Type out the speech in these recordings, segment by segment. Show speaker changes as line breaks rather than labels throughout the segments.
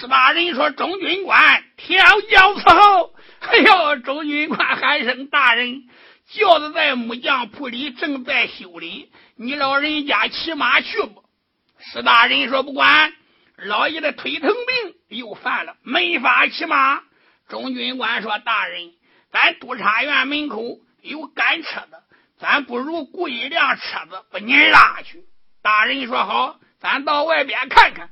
史大人说：“中军官调教伺候。”哎呦，中军官喊声：“大人，轿子在木匠铺里正在修理，你老人家骑马去不？”史大人说：“不管，老爷的腿疼病又犯了，没法骑马。”中军官说：“大人，咱督察院门口有赶车的，咱不如雇一辆车子把您拉去。”大人说：“好，咱到外边看看。”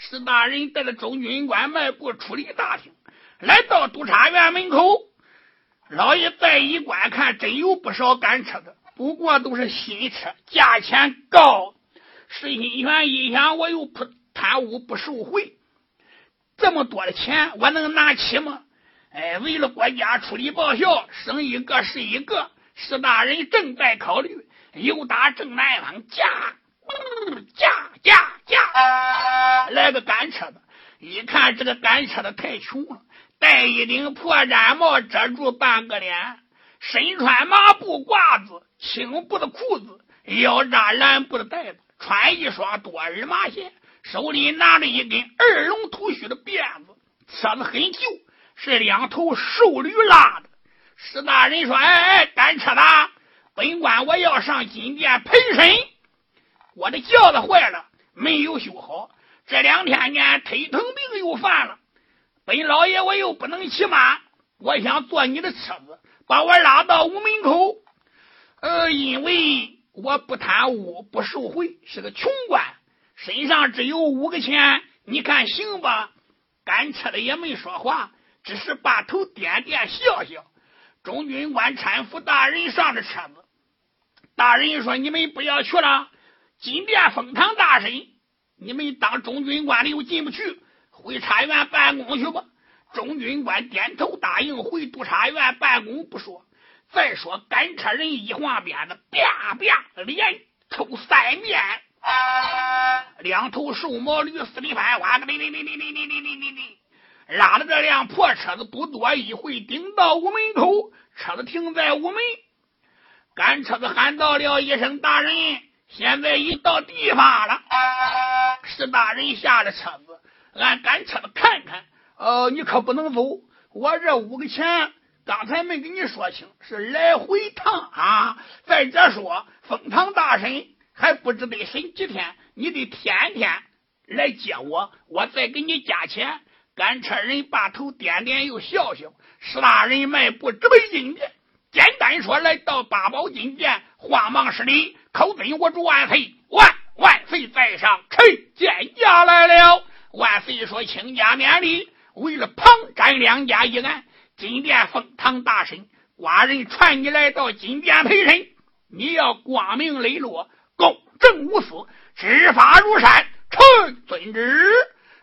史大人带着中军官迈步出了大厅，来到督察院门口。老爷再一观看，真有不少赶车的，不过都是新车，价钱高。石新权一想，我又不贪污不受贿，这么多的钱我能拿起吗？哎，为了国家出力报效，生一个是一个。史大人正在考虑，又打正南方驾驾驾驾来个赶车的。一看这个赶车的太穷了，戴一顶破毡帽遮住半个脸，身穿麻布褂子、青布的裤子，腰扎蓝布的带子。穿一双多耳麻鞋，手里拿着一根二龙吐须的辫子，车子很旧，是两头瘦驴拉的。史大人说：“哎哎，赶车的，本官我要上金殿陪审。我的轿子坏了，没有修好，这两天呢，腿疼病又犯了。本老爷我又不能骑马，我想坐你的车子，把我拉到屋门口。呃，因为。”我不贪污，不受贿，是个穷官，身上只有五个钱，你看行吧？赶车的也没说话，只是把头点点笑笑。中军官搀扶大人上了车子，大人说：“你们不要去了，金殿封堂大审，你们当中军官的又进不去，回察院办公去吧。”中军官点头答应，回督察院办公不说。再说赶车人一晃鞭子，啪啪，连抽三面，两头瘦毛驴四里翻花，哩哩哩哩哩哩哩哩哩哩，拉着这辆破车子，不多一会，顶到屋门口，车子停在屋门，赶车子喊到了一声：“大人，现在已到地方了。”是大人下了车子，俺赶车子看看。呃，你可不能走，我这五个钱。刚才没跟你说清，是来回趟啊！再者说，封堂大审还不知得审几天，你得天天来接我，我再给你加钱。赶车人把头点点又笑笑，史大人迈步直奔金殿。简单说，来到八宝金殿，慌忙施礼，口尊我主万岁，万万岁在上，臣见驾来了。万岁说：“请家免礼。”为了庞占两家一案。金殿封堂大审，寡人传你来到金殿陪审，你要光明磊落，公正无私，执法如山。臣遵旨。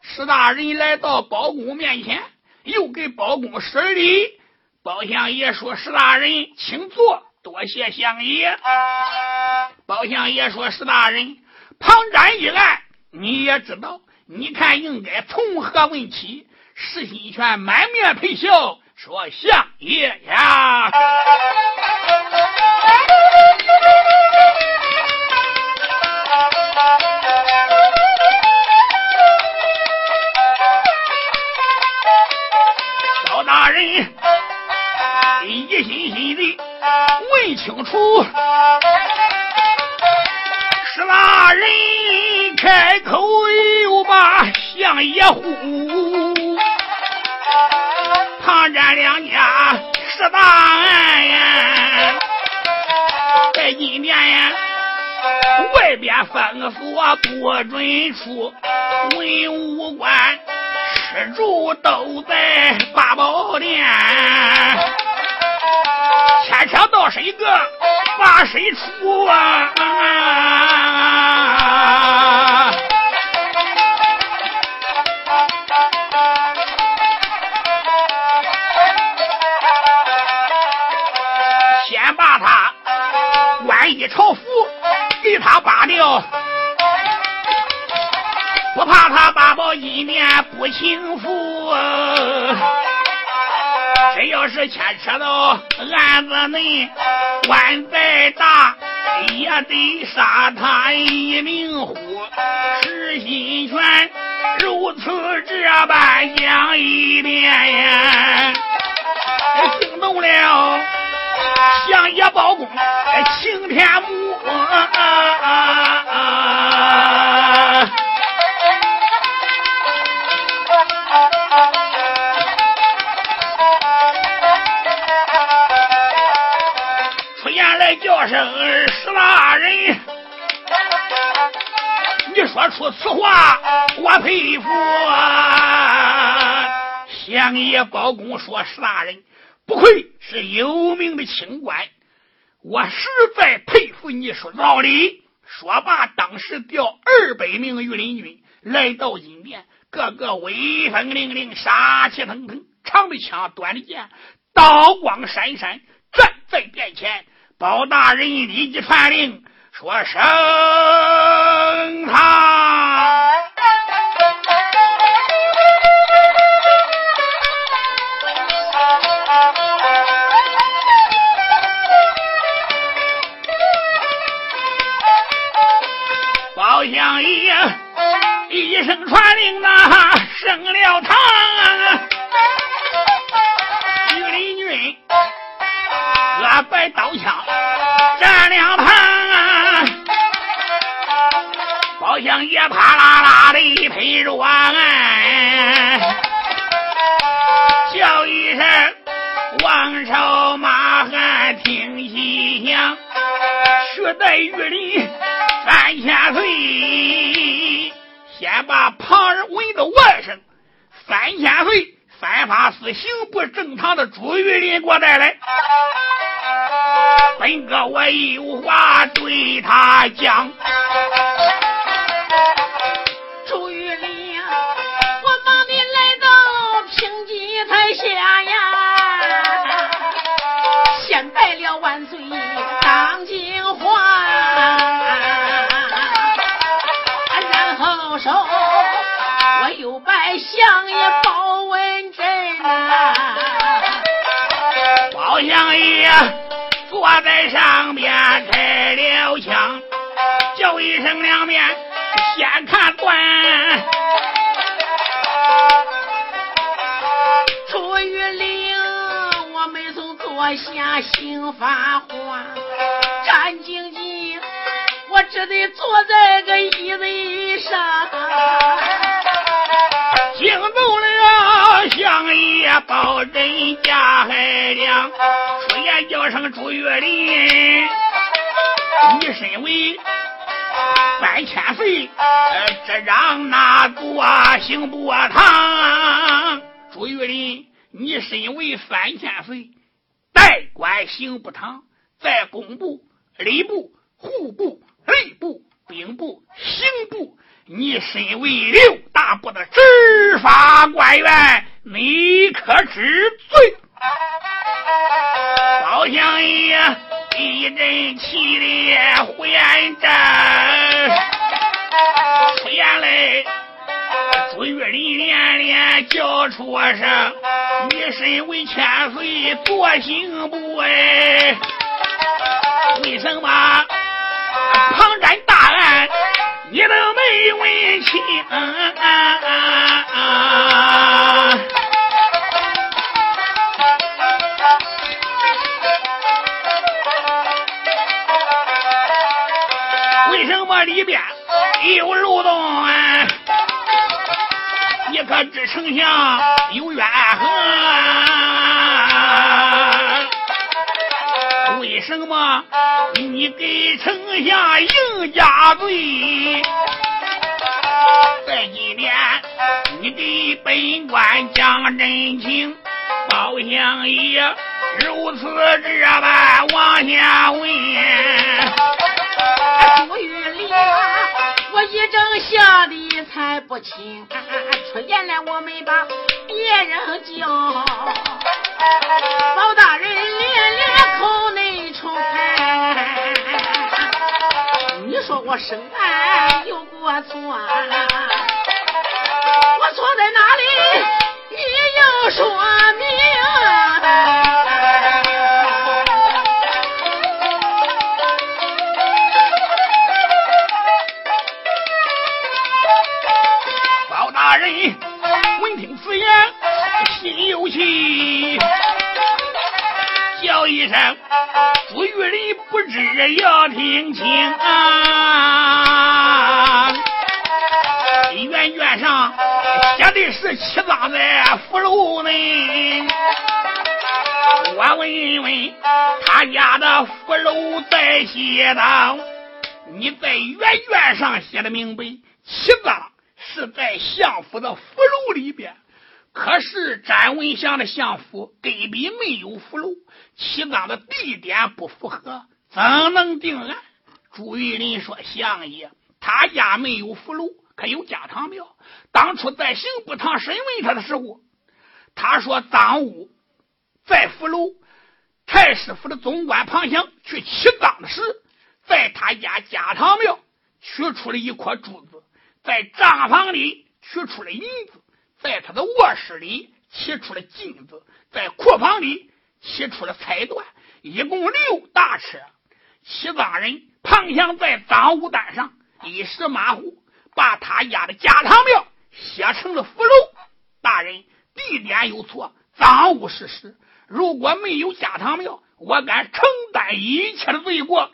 史大人来到包公面前，又给包公施礼。包相爷说：“史大人，请坐，多谢相爷。”包相爷说：“石大人，庞展一案，你也知道，你看应该从何问起？”石新权满面陪笑。说相爷呀，清楚，是那人开口又把相爷呼。抗战两家是大案呀，在今年呀，外边封锁不准出，文武官吃住都在八宝殿，天天倒是一个八谁出啊,先把他官衣朝服给他扒掉，不怕他八宝一面不幸福、啊。真要是牵扯到案子内，官再大也得杀他一命呼。石心权如此这般讲一遍呀，惊动了相爷包公晴天母。叫声石大人，你说出此话，我佩服。啊。相爷包公说：“石大人不愧是有名的清官，我实在佩服你说道理。”说罢，当时调二百名御林军来到金殿，个个威风凛凛，杀气腾腾，长的枪，短的剑，刀光闪闪，站在殿前。包大人立即传令说：“升堂。”包相爷一声传令呐，升了堂。御林军各摆刀枪包相爷啪啦啦的一拍着案，叫一声王朝马汉听细响，取代御林三千岁，先把旁人闻的外甥三千岁三法司刑部正堂的朱玉林给我带来。本哥我有话对他讲。
相爷包文贞呐。
包相爷坐在上边开了枪，叫一声两面先看断。
朱玉玲，我没从坐下行发话，战兢兢，我只得坐在个椅子上。
惊动了乡野包人家海良，出言叫声朱玉林，你身为三千岁，呃，这让哪座刑部堂？朱玉林，你身为三千岁，代管刑部堂，在工部、礼部、户部、吏部、兵部、刑部。你身为六大部的执法官员，你可知罪？包相爷一阵气烈呼延着，出言来，朱玉林连连叫出声：“你身为千岁做刑部哎，为什么旁瞻大案？”你都没问清，为什么里边有漏洞啊？你可知丞相有怨恨？为什么你给丞相应加罪？在今天，你给本官讲真情，包相爷如此这般往下问。
朱玉林，我一整吓得才不轻，出言来我没把别人叫，包大人我生爱有过错，我错在哪里？你要说明。
包大大人闻听此言，心有气，叫声：“朱玉林不知要听清啊！”原卷上写的是七藏在福楼内。我问问他家的福楼在西当，你在原卷上写的明白，七藏是在相府的福楼里边。可是詹文祥的相府根本没有福楼，七藏的地点不符合，怎能定案？朱玉林说：“相爷，他家没有福楼，可有家堂庙。当初在刑部堂审问他的时候，他说赃物。”在福楼太师府的总管庞祥去起赃时，在他家家堂庙取出了一颗珠子，在账房里取出了银子，在他的卧室里取出了金子，在库房里取出了彩缎，一共六大车。起赃人庞祥在赃物单上一时马虎，把他家的家堂庙写成了福楼。大人，地点有错，赃物是实。如果没有家堂庙，我敢承担一切的罪过。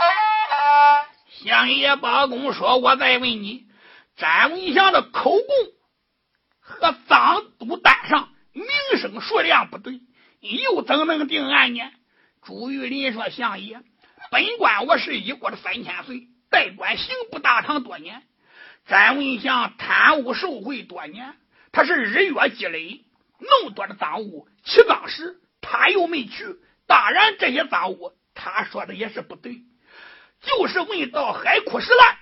相爷包公说：“我再问你，詹文祥的口供和赃物单上名声数量不对，又怎能定案呢？”朱玉林说：“相爷，本官我是一过了三千岁，代管刑部大堂多年。詹文祥贪污受贿多年，他是日月积累那么多的赃物，起赃时。”他又没去，当然这些赃物，他说的也是不对。就是问到海枯石烂，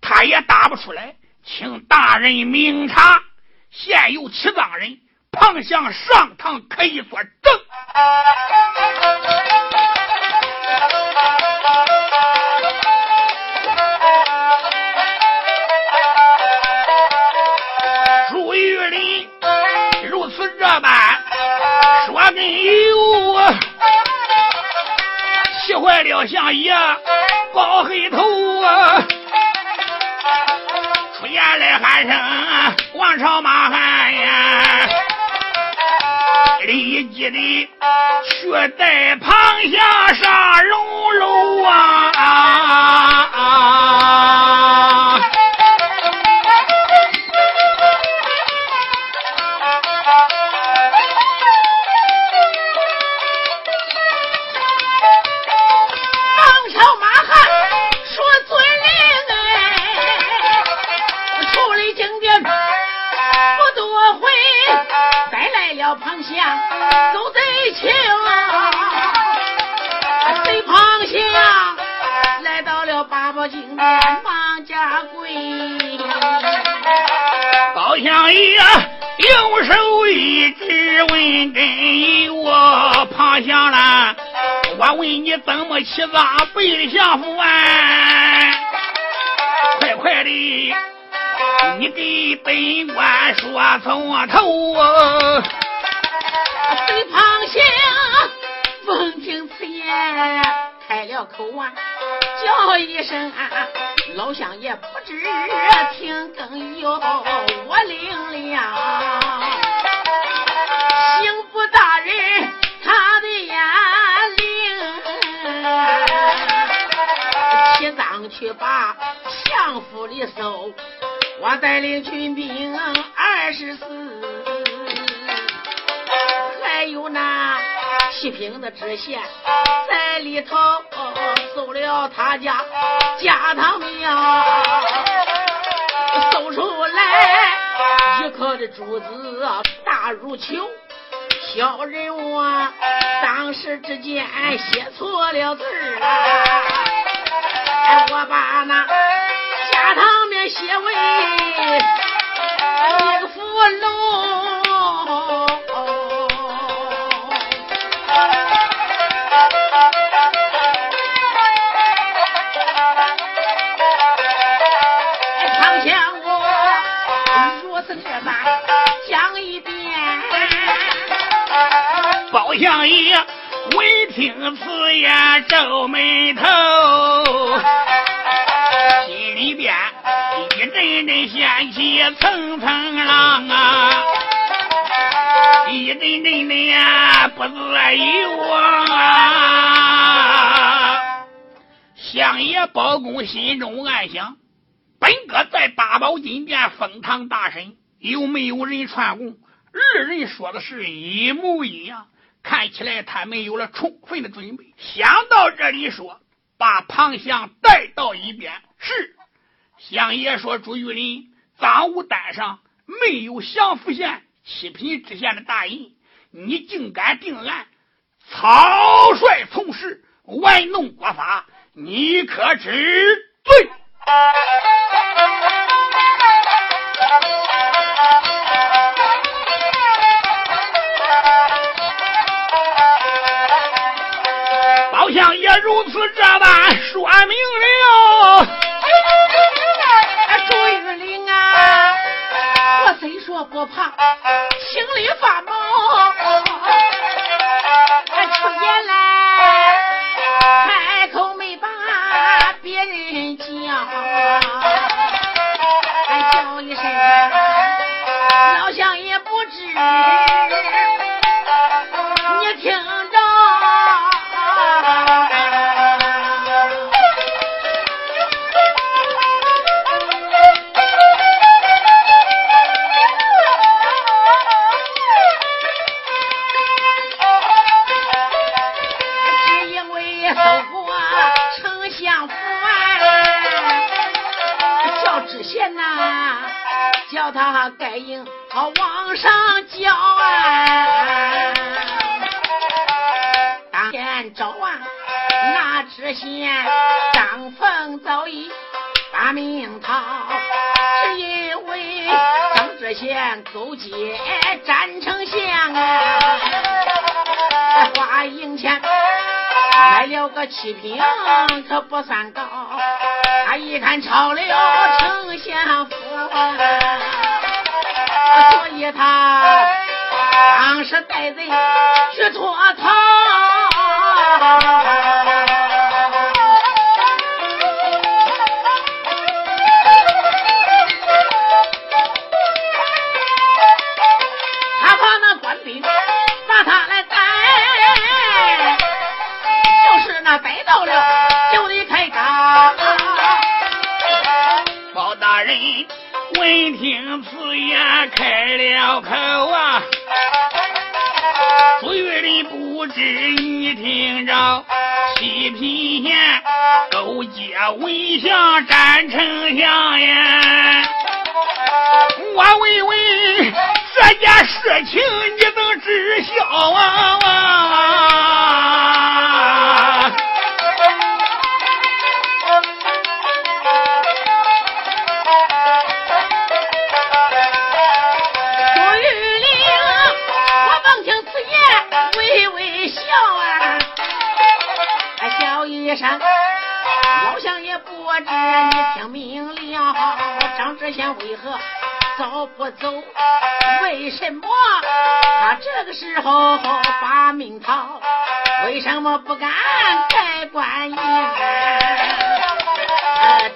他也答不出来。请大人明察，现有七赃人庞祥上堂可以作证。朱玉林如此这般。说真有，气坏了相爷抱黑头啊！出言来喊声王朝马你却在旁下杀龙楼啊。
了八宝金殿王家柜，
高相爷用手一指问根我庞祥了，我问你怎么起葬背的相府啊？快快的，你给本官说从头啊！
贼庞祥闻听此言，开了口啊，叫一声：“啊老乡爷，不知听更有我领了。”刑部大人他的眼灵，提赃去把相府里搜，我带领军兵二十四。还有那七品的知县在里头搜了他家家堂庙，搜出来一颗的珠子啊大如球，小人物当时之间写错了字哎，我把那家堂面写为一个福楼。
包相爷闻听此言皱眉头，心里边一阵阵掀起层层浪啊，一阵阵的呀不自由啊。相爷包公心中暗想：本哥在八宝金殿封堂大审，有没有人串供？二人说的是一模一样，看起来他们有了充分的准备。想到这里，说把庞相带到一边。是相爷说：“朱玉林赃物单上没有降福县七品知县的大印，你竟敢定案，草率从事，玩弄国法。”你可知罪？如此这般说明了。
朱玉玲啊，我虽说不怕，心里发毛。七品，可不算高。他一看抄了丞相府，所以他当时带人
七品县勾结魏相斩丞相呀！我问问这件事情，你能知晓啊？
一声，老乡也不知你听明了，张知县为何早不走？为什么他这个时候把命逃？为什么不敢盖棺印？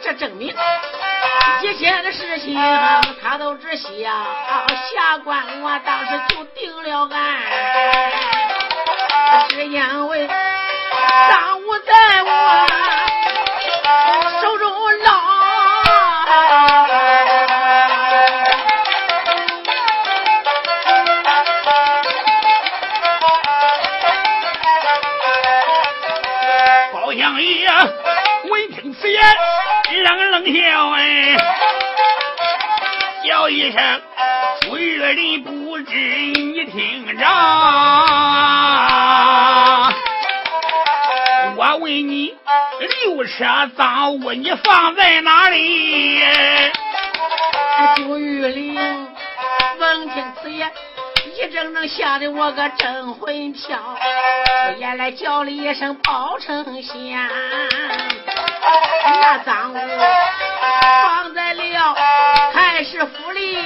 这证明一切的事情他都知晓。下官我当时就定了案，只因为。赃物在我手中捞，
包相爷闻听此言，冷冷笑哎，叫一声：“朱月林，不知你听着。”我问你，六车赃物你放在哪里？
朱玉玲闻听此言，一整整吓得我个真魂跳，出言来叫了一声包丞相，那赃物放在了太师府里，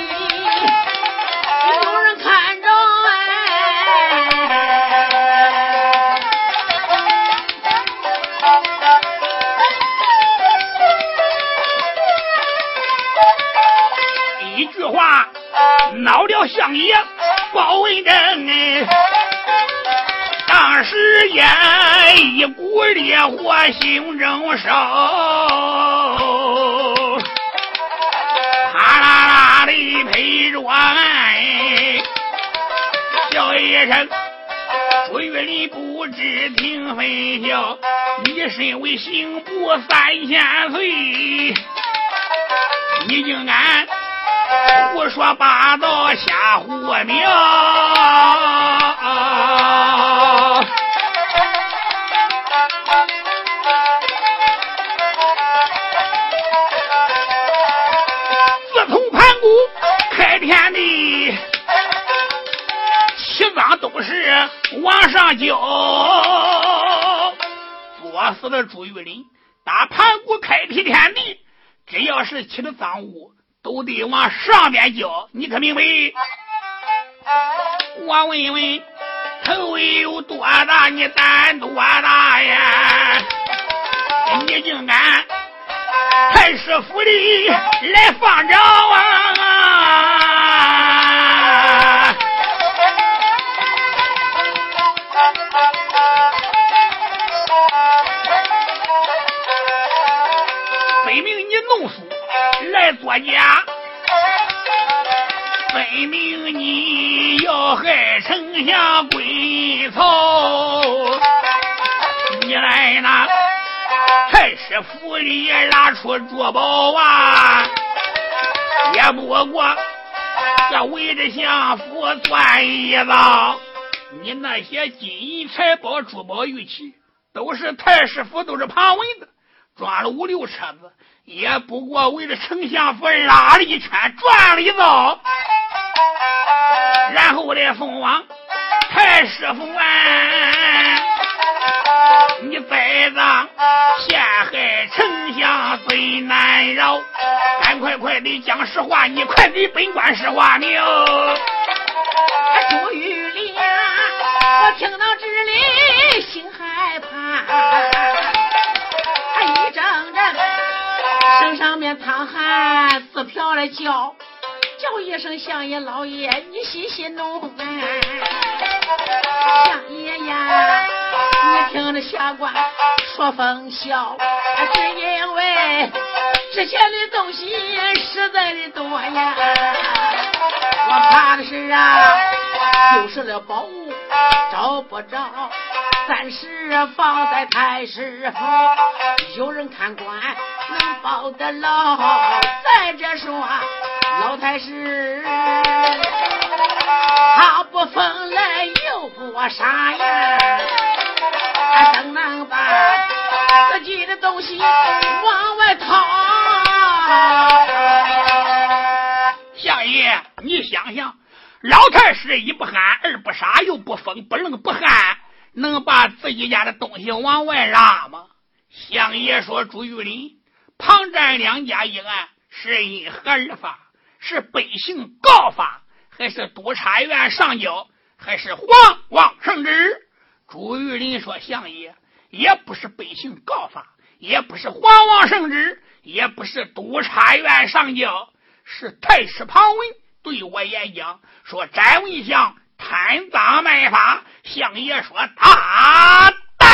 恼了相爷包文正，当时也一股烈火心中烧，啪啦啦的陪着案，叫一声。朱玉林不知听分晓，你身为刑部三千岁，你竟敢胡说八道瞎胡描！自从盘古开天地。都是往上交，作死的朱玉林，打盘古开辟天地，只要是起的赃物，都得往上边交。你可明白？我问问，头有多大？你胆多大呀？你竟敢太师府里来放招啊！来作假，分明你要害丞相归曹，你来那太师府里拉出珠宝啊，也不过这围着相府钻一遭。你那些金银财宝、珠宝玉器，都是太师府，都是旁文的，抓了五六车子。也不过围着丞相府拉了一圈，转了一遭，然后来送往太师府啊！你崽子陷害丞相最难饶，赶快快的讲实话，你快给本官实话明。
朱玉莲，我听到这里心害怕。身上面淌汗，自瓢的叫，叫一声相爷老爷，你细心弄！相爷呀，你听着下官说风笑，只因为值钱的东西实在的多呀，我怕的是啊，丢失了宝物找不着，暂时放在太师府，有人看管。能保得牢。再者说，老太师他不疯来又不傻呀，他怎能把自己的东西往外掏？
相爷，你想想，老太师一不憨，二不傻，又不疯不愣不憨，能把自己家的东西往外拉吗？相爷说：“朱玉林。”庞占两家一案是因何而发？是百姓告发，还是督察院上交，还是皇王圣旨？朱玉林说：“相爷，也不是百姓告发，也不是皇王圣旨，也不是督察院上交，是太师庞文对我演讲，说詹文祥贪赃卖法。相爷说大胆。”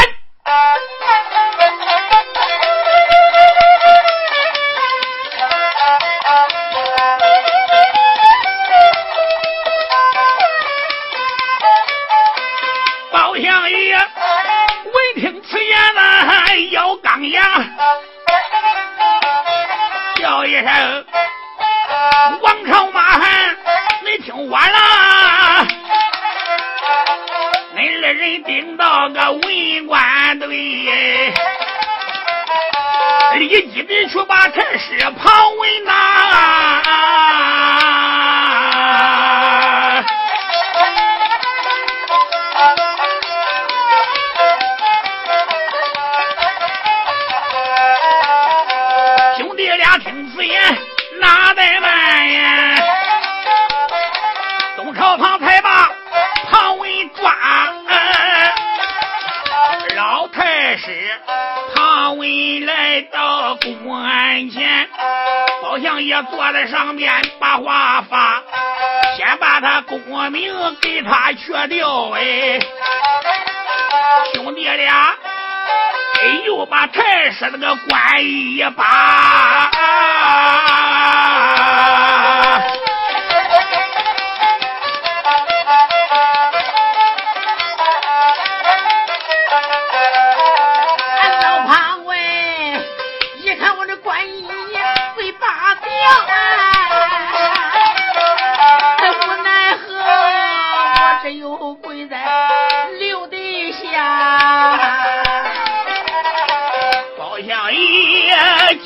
包相爷闻听此言呐，咬钢牙，叫一声：“王朝马汉，你听我了！恁二人顶到个文官队。”立即的去把太师庞文拿，老太师。庞文来到公案前，包相爷坐在上面把话发。先把他功名给他去掉哎，兄弟俩哎又把太师那个官一把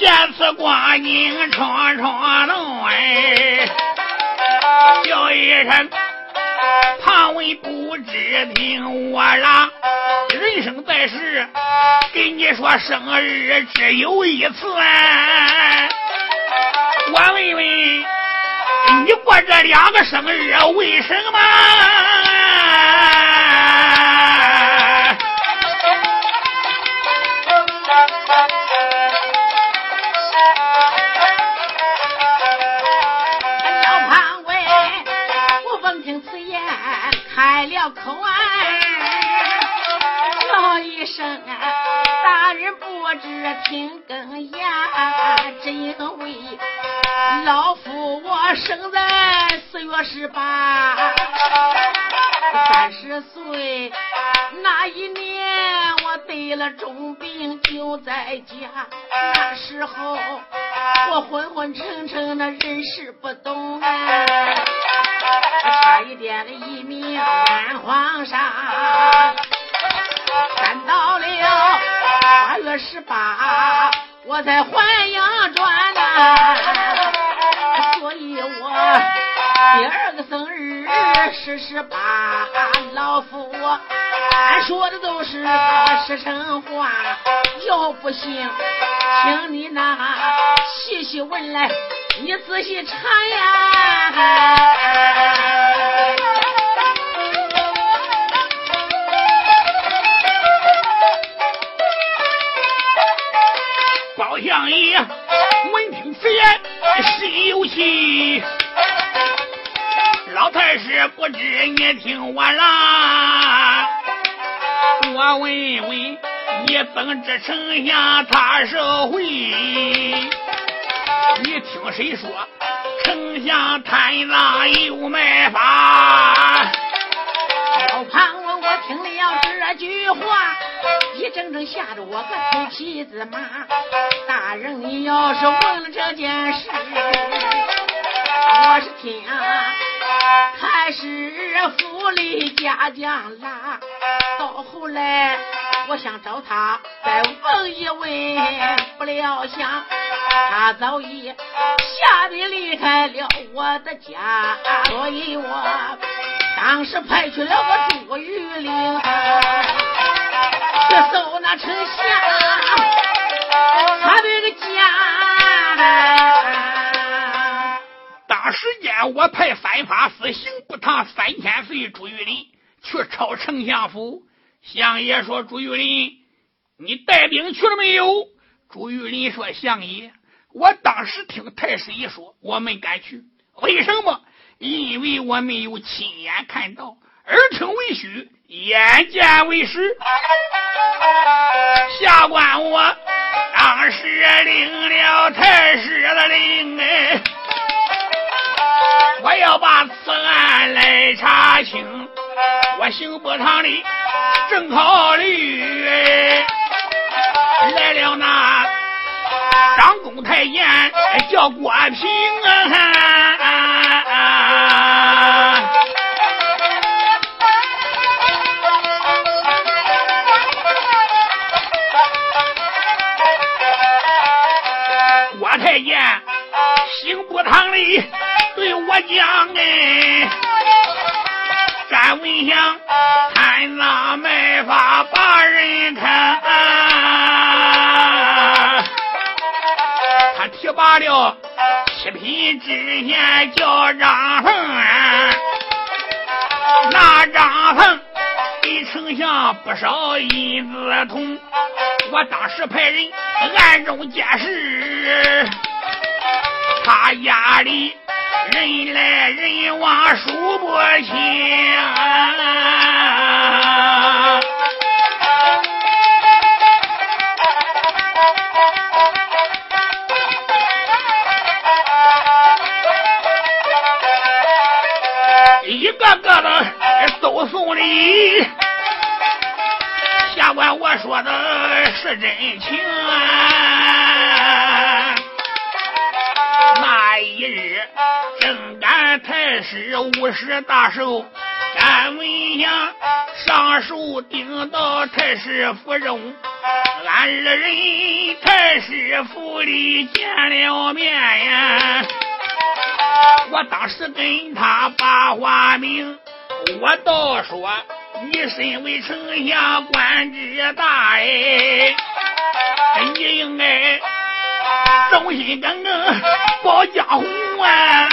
这次。光景闯闯弄哎，叫一声旁文不知听我啦。人生在世，跟你说生日只有一次。我问问你过这两个生日为什么？
开了口啊，叫一声啊，大人不知听更言，只因为老夫我生在四月十八，三十岁那一年我得了重病就在家，那时候我昏昏沉沉的人事不懂啊。差一点的一命安皇上，赶到了八月十八，我在还阳转呐，所以我第二个生日是十八。老夫我俺说的都是实诚话，要不信，请你那细细问来。你仔细查呀，
包相爷闻听此言心有气，老太师不知你听我啦，我问问你怎知丞相他是会？你听谁说丞相贪赃又卖法？
老庞问我听了这句话，一整整吓得我个头皮子麻。大人，你要是问了这件事，我是听还是府里家将拉，到后来我想找他再问一问，不料想。他早已吓得离开了我的家，所以我当时派去了个朱玉玲去搜那丞相他这个家。
当时间我派三法司刑部堂三千岁朱玉林去抄丞相府，相爷说朱玉林，你带兵去了没有？朱玉林说相爷。我当时听太师一说，我没敢去。为什么？因为我没有亲眼看到，耳听为虚，眼见为实。下官我当时领了太师的令，哎，我要把此案来查清。我刑部堂里正考虑，来了那。张公太监叫郭平啊，郭太监刑部堂里对我讲哎，詹文祥贪赃卖法把人看。他提拔了七品知县叫张凤，那张凤给丞相不少银子铜，我当时派人暗中监视，他家里人来人往数不清。一个个的都送礼，下官我说的是真情啊！那一日正赶太师五十大寿，甘文祥上书顶到太师府中，俺二人太师府里见了面呀。我当时跟他把话明，我倒说你身为丞相，官职大哎，你应该忠心耿耿保江湖啊！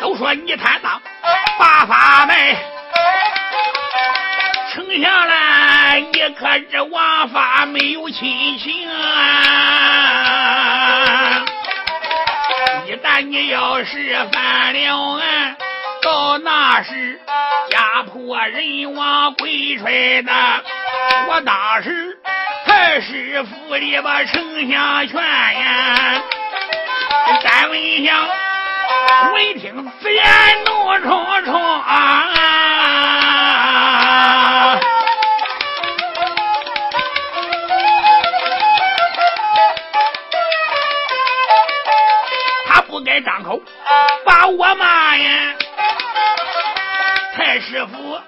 都说你贪赃。把法门，丞相来，你可知王法没有亲情啊！一旦你要是犯了案，到那时家破人亡、鬼吹的，我当时太师府里把丞相劝呀，单文祥。闻听此言，怒冲冲啊！他不该张口把我骂呀！太师傅，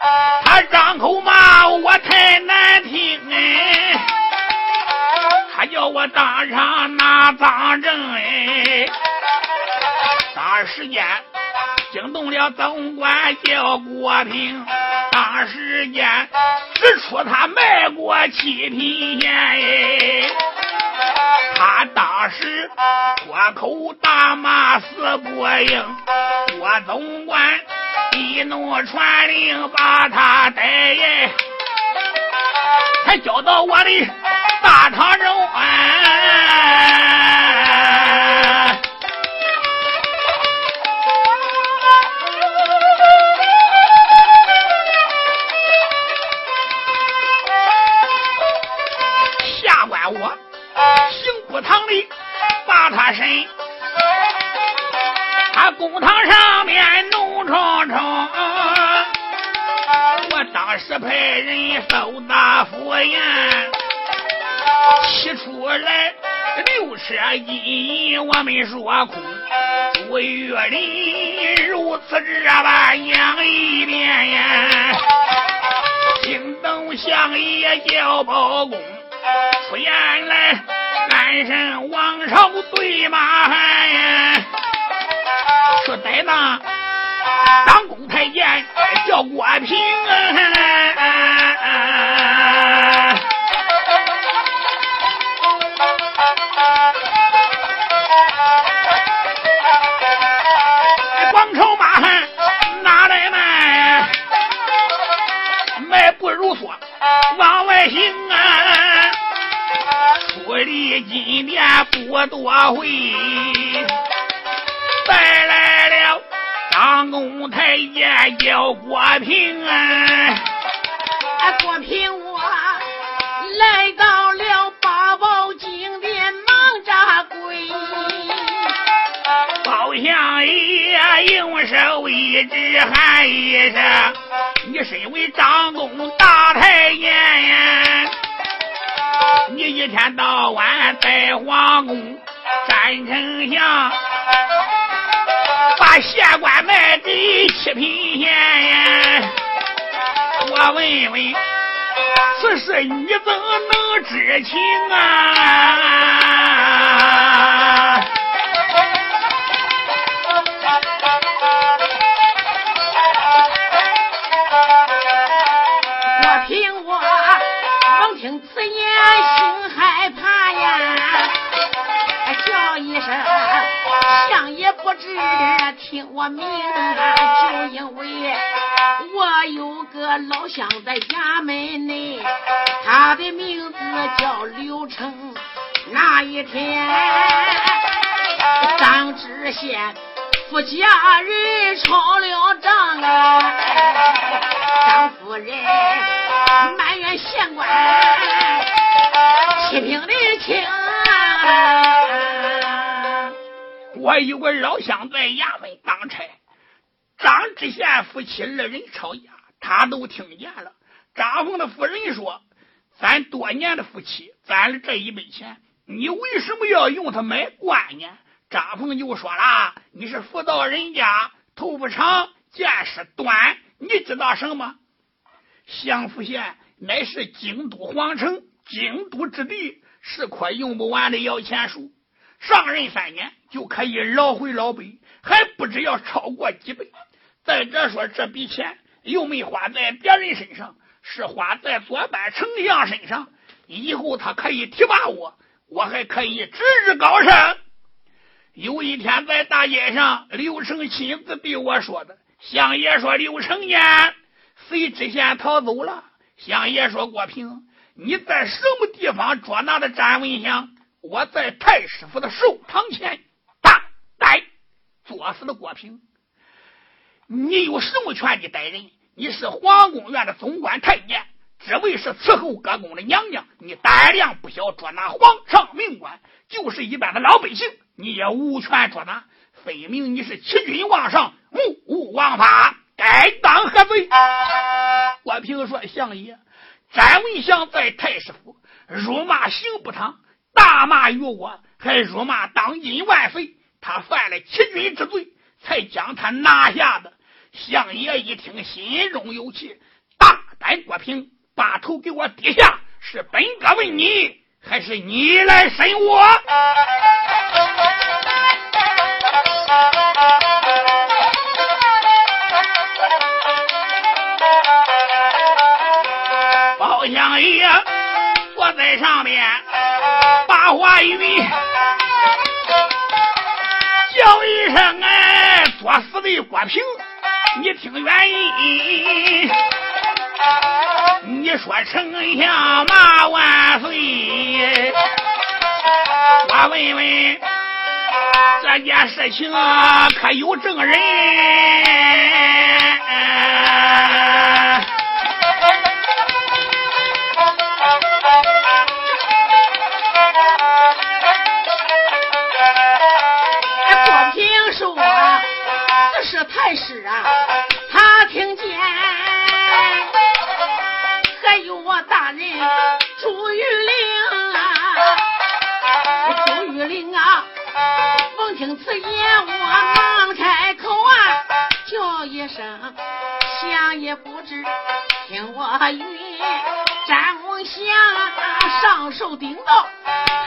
他张口骂我太难听哎！他叫我当场拿赃证哎！当时间惊动了总管叫郭平，当时间指出他卖过七品县哎，他当时脱口大骂死过应，郭总管一怒传令把他逮耶，他交到我的大堂中堂里把。他审，他公堂上面怒冲冲，我当时派人搜大府院，起出来六车金银，我没说空。朱玉林如此这般讲一遍呀，惊动相爷叫包公出言来。三声王朝对马汉，说呆当当公太监叫郭平啊，光朝马汉哪来卖？卖不如说往外行。出离金殿不多回，带来了张公太监叫郭平啊。
郭平，我来到了八宝金殿，忙扎跪。
包相爷用手一指喊一声：“你身为张公大太监！”你一天到晚在皇宫占丞相，把县官卖给七品县。我问问，此事你怎能知情啊？
我凭我能听此言听我名，就因为我有个老乡在衙门内，他的名字叫刘成。那一天，张知县夫家人吵了仗啊，张夫人埋怨县官欺平的轻。
我有个老乡在衙门当差，张知县夫妻二人吵架，他都听见了。张凤的夫人说：“咱多年的夫妻，攒了这一笔钱。”你为什么要用它买官呢？张凤就说了：“你是妇道人家，头发长，见识短，你知道什么？相府县乃是京都皇城，京都之地，是棵用不完的摇钱树。上任三年就可以捞回老本，还不知要超过几倍。再者说，这笔钱又没花在别人身上，是花在左班丞相身上。以后他可以提拔我。”我还可以直日高升。有一天在大街上，刘成亲自对我说的：“相爷说刘成年，随知县逃走了。”相爷说：“郭平，你在什么地方捉拿的詹文祥？我在太师府的寿堂前，大逮作死的郭平。你有什么权利逮人？你是皇宫院的总管太监。”职位是伺候各宫的娘娘，你胆量不小，捉拿皇上命官，就是一般的老百姓，你也无权捉拿。分明你是欺君罔上，目无王法，该当何罪？郭平说：“相爷，詹文祥在太师府辱骂刑部堂，大骂于我，还辱骂当今万岁，他犯了欺君之罪，才将他拿下的。”相爷一听，心中有气，大胆郭平。把头给我低下！是本哥问你，还是你来审我？包相爷在上面，把话语叫一声：“哎，作死的郭平，你听原因。”你说丞相骂万岁，我问问这件事情啊可有证人？
是啊，他听见。”还有我大人朱玉玲啊，朱玉玲啊，闻听此言，我忙开口啊，叫一声，想也不知，听我云，詹文祥上手顶到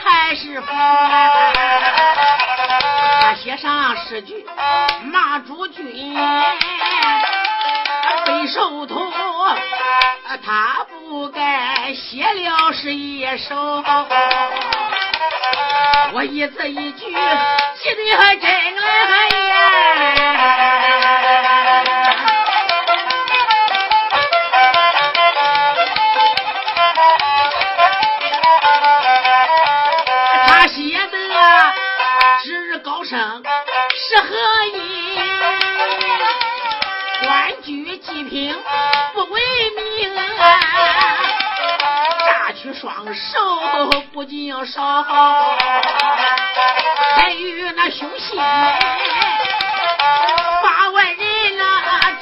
太师府，写上诗句骂朱军，背受徒。他不该写了是一首，我一字一句记得还真来呀。取双手不仅要少，还与那凶心八万人呐，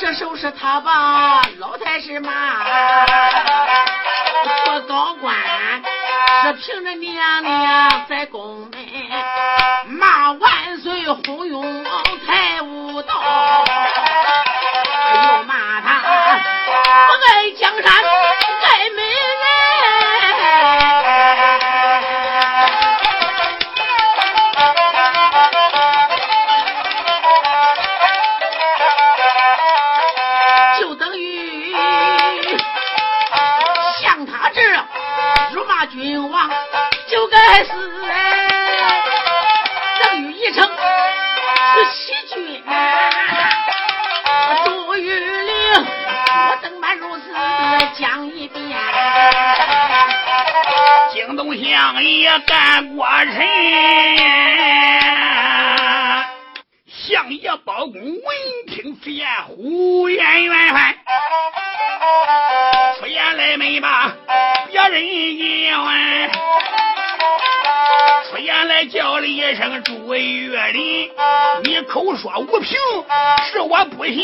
这手是他把老太师骂，做高官是凭着娘娘在宫门骂万岁昏庸太无道。又骂他不爱江山
干过臣，相爷包公闻听此言，呼延元帅，出言来没把别人言。完，出言来叫了一声诸位岳林，你口说无凭，是我不信，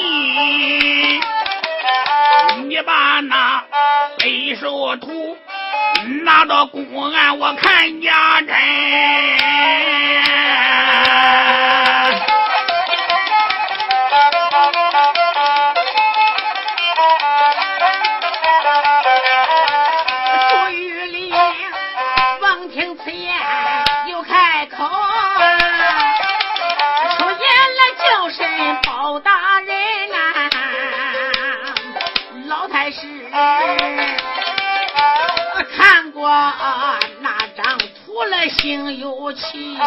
气，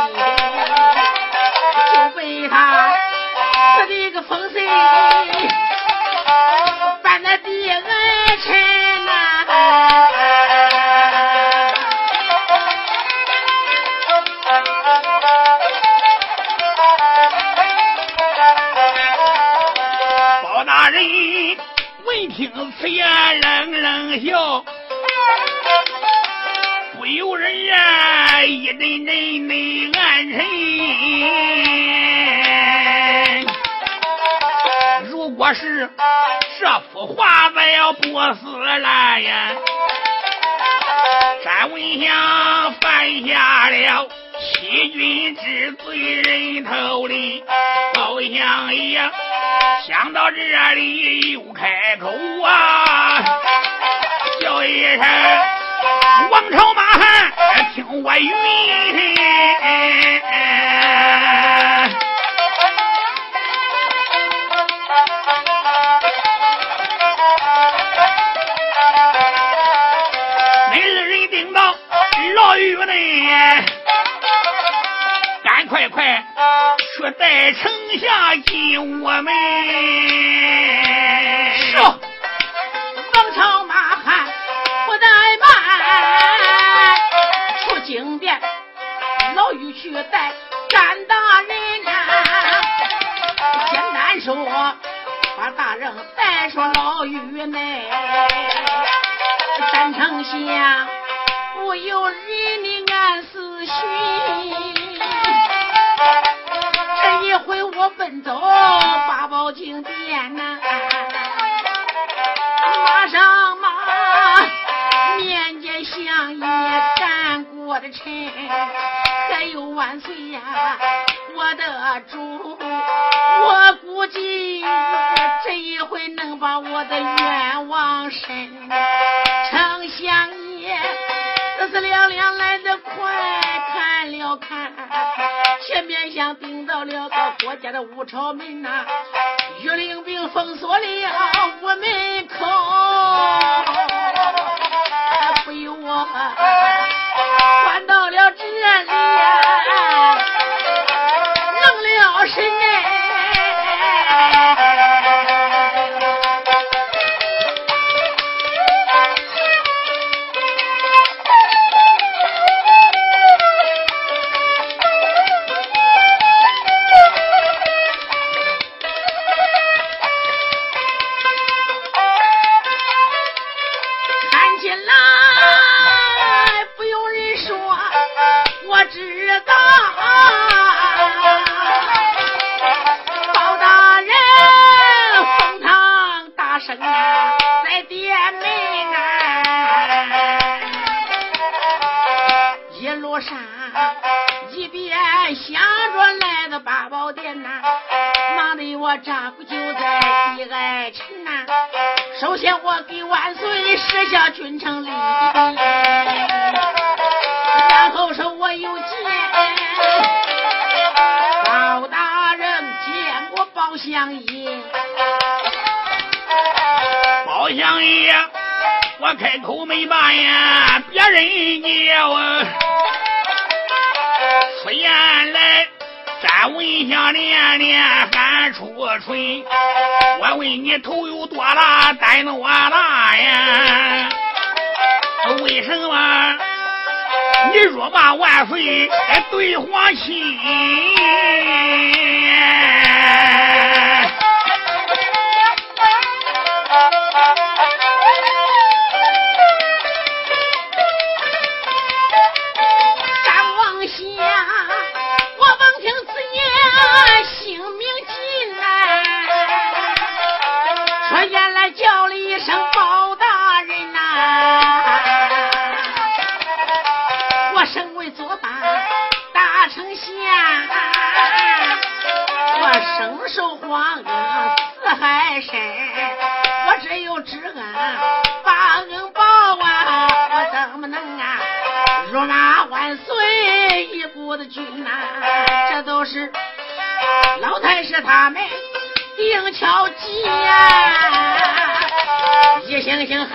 就被他死的个风水，把那地恩臣呐。
包大人闻听此言，冷冷笑。呀，一阵阵的暗沉。如果是这幅画再要不死了呀，詹文祥犯下了欺君之罪，人头的包相爷想到这里又开口啊，叫一声。王朝马汉，听我云。每日人定到牢狱内，赶快快去带丞相进我们。
牢狱去带干大人啊！简单说，把大人带上牢狱内，单丞相不由人的暗思绪。这一回我奔走八宝经主，我估计这一回能把我的愿望伸。丞相爷，四四两两来得快，看了看。前面像顶到了个国家的五朝门呐，御林兵封锁了屋门口，不由我关到了这里，相爷，
包相爷，我开口没办呀，别人叫啊。出言来，敢闻香连连喊出春。我问你头有多大，胆多大呀？为什么你若骂万岁对皇亲？
若马万岁，一国的君呐，这都是老太师
他们定巧计呀，一星星。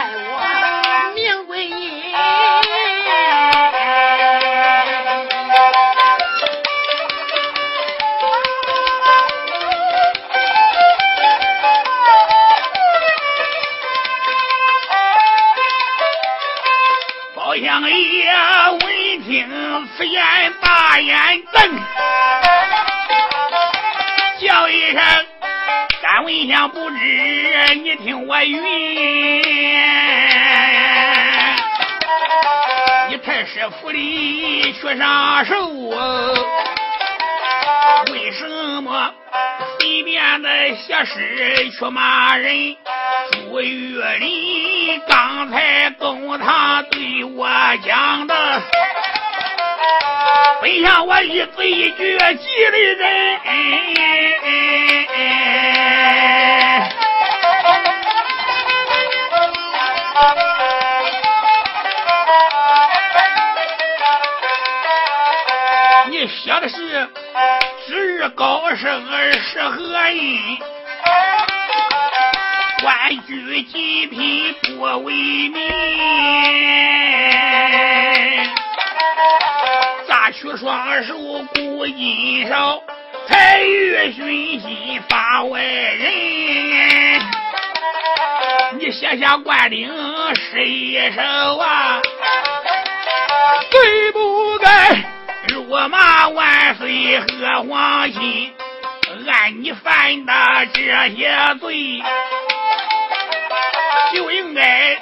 眼瞪。叫一声，敢问相不知，你听我云。你太师府里去上手，为什么随便的写诗去骂人？朱玉林刚才公堂对我讲的。本相我一字一句记的人，你写的是知日高升是何因？官居极品不为民。取双手顾金少，才欲寻心发外人。你写下官令十一首啊，对不该辱骂万岁和皇亲，按你犯的这些罪，就应该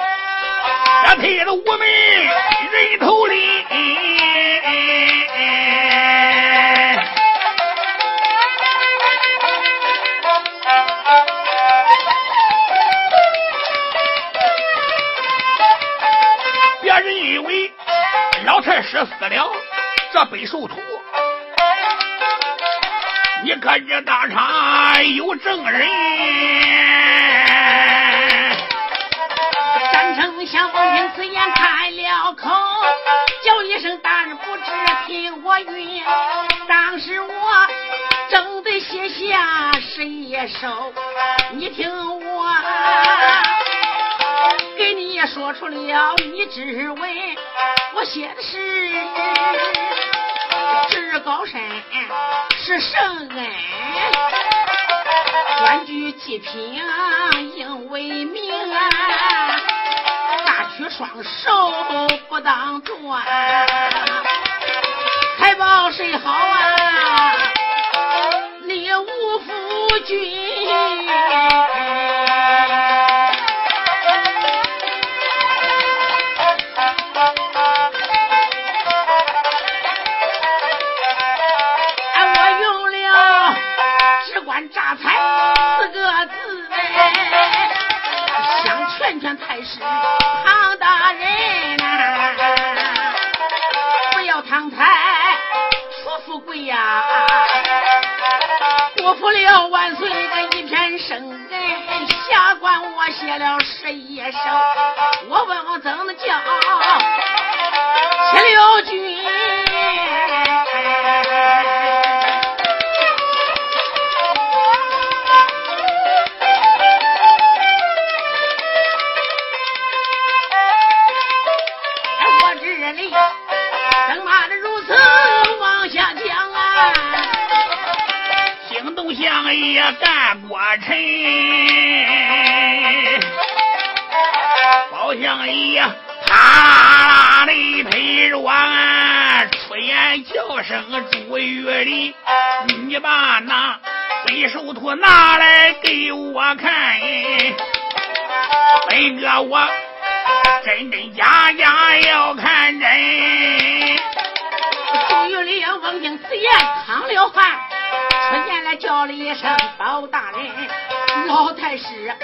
这推了我们人头里。老太师死了，这北寿图，你可知当场有证人？
张丞相听此言开了口，叫一声大人不知听我云。当时我正得写下十一首，你听我给你说出了你之文，我写的是至高山是圣恩，官居极品应为名，大举双手不当断。财宝谁好啊？你无夫君。劝劝太师唐大人呐，不要贪财。富贵呀，辜负了万岁的一片生恩。下官我写了十一首，我问我怎么叫七六军？
相爷干过臣，包相爷啪啦的陪着俺出言叫声朱玉林，你把那背手图拿来给我看，本哥我真真假假要看真。
朱玉林闻听此言，淌了汗。出见来叫了一声包大人，老太师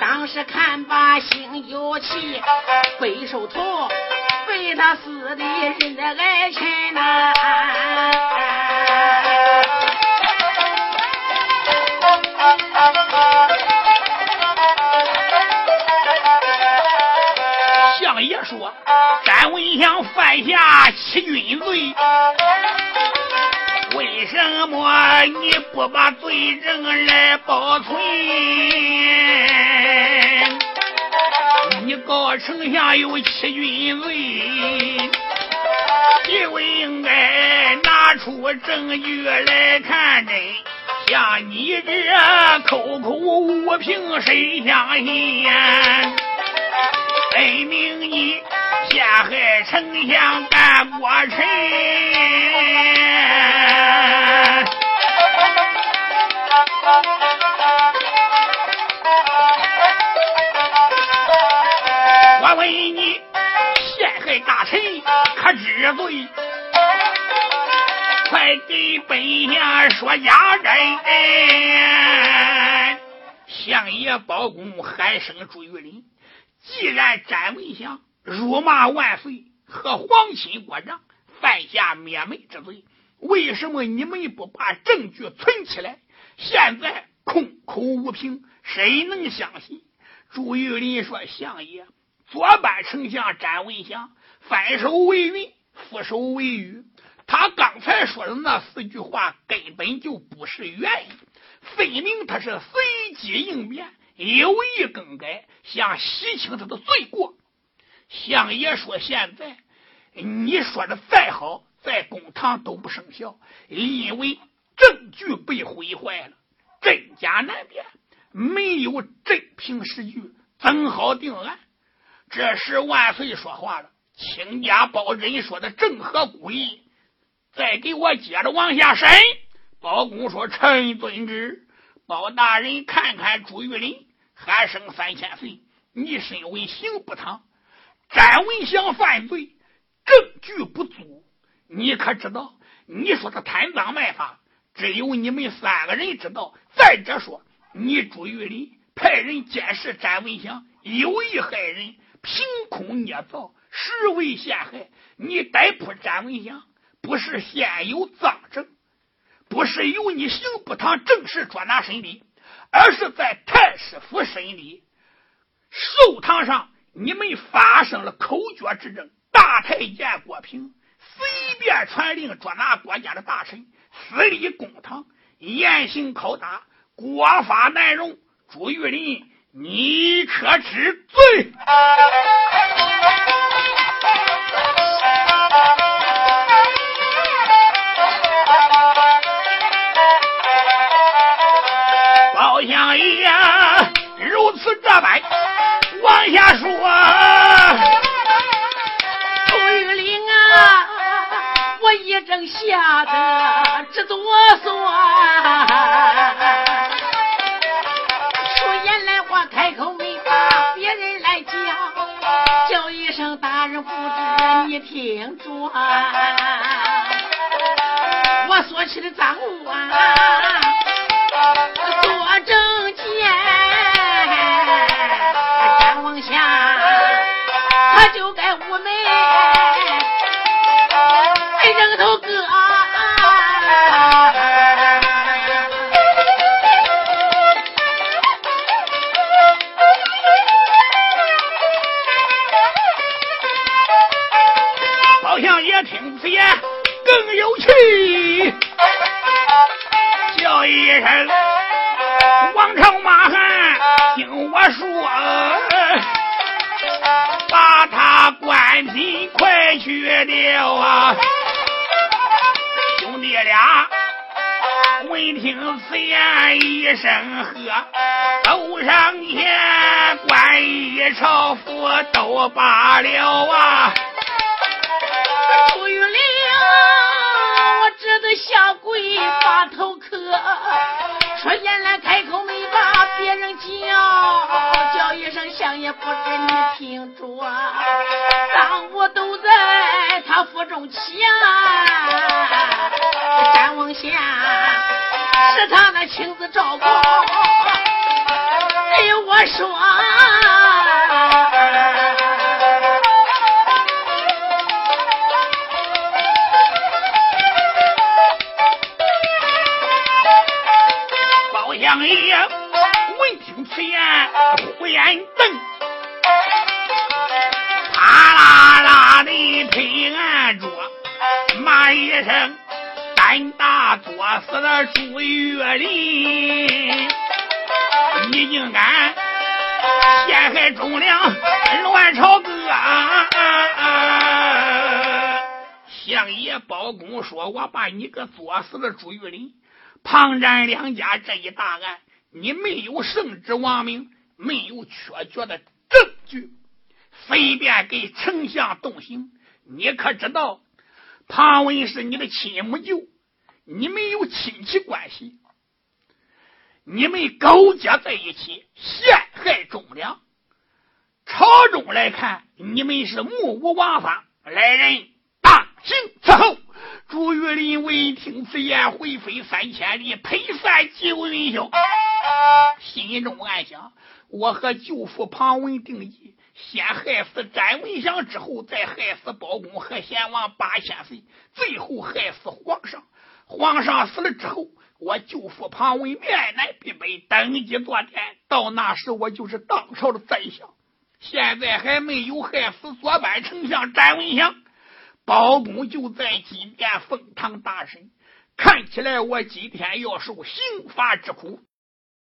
当时看罢心有气，背手头被他死的认得爱情呐。
相爷说，詹文祥犯下欺君罪。为什么你不把罪证来保存？你告丞相有欺君罪，就应该拿出证据来看真。像你这口口无凭，谁相信？分明你陷害丞相干过臣。我问你，陷害大臣可知罪？快给本相说家珍。相爷包公喊声朱玉林，既然詹文祥辱骂万岁和皇亲国丈，犯下灭门之罪，为什么你们不把证据存起来？现在空口无凭，谁能相信？朱玉林说：“相爷，左班丞相詹文祥翻手为云，覆手为雨。他刚才说的那四句话根本就不是原意，分明他是随机应变，有意更改，想洗清他的罪过。相爷说：现在你说的再好，在公堂都不生效，因为。”证据被毁坏了，真假难辨，没有真凭实据，怎好定案？这时万岁说话了：“亲家包人说的正合古意，再给我接着往下审。”包公说：“臣遵旨。”包大人看看朱玉林，还剩三千岁。你身为刑部堂，詹文祥犯罪，证据不足，你可知道？你说他贪赃卖法。只有你们三个人知道。再者说，你朱玉林派人监视詹文祥，有意害人，凭空捏造，实为陷害。你逮捕詹文祥，不是现有赃证，不是由你刑部堂正式捉拿审理，而是在太师府审理。寿堂上，你们发生了口角之争，大太监郭平随便传令捉拿国家的大臣。私立公堂，严刑拷打，国法难容。朱玉林，你可知罪？包相爷如此这般往下说。
吓得直哆嗦，说言来话开口没把别人来讲，叫一声大人不知你听着，我所起的赃物啊，做证件，张王下他就该无门。
快去掉啊！你俩闻听此言，一声喝，走上前，关羽朝佛都罢了啊！
朱玉玲，我只得下跪把头磕，说言来开口没把别人叫，叫一声响也不知你听着，当我都他府中妻啊，詹王仙是他那亲自照顾。哎呀，我说，
包相爷，闻听此言，虎眼瞪。一声：“胆大作死的朱玉林，你竟敢陷害忠良，乱朝歌！”相爷包公说：“我把你个作死的朱玉林，庞占两家这一大案，你没有圣旨王命。”没有确凿的证据，随便给丞相动刑。你可知道，庞文是你的亲母舅，你们有亲戚关系，你们勾结在一起陷害忠良。朝中来看，你们是目无王法。来人，大刑伺候！朱玉林闻听此言，回飞三千里，退散九云霄，心中暗想。我和舅父庞文定义，先害死詹文祥，之后再害死包公和贤王八千岁，最后害死皇上。皇上死了之后，我舅父庞文面南必北，登基坐殿。到那时，我就是当朝的宰相。现在还没有害死左班丞相詹文祥，包公就在金殿奉堂大审。看起来，我今天要受刑罚之苦。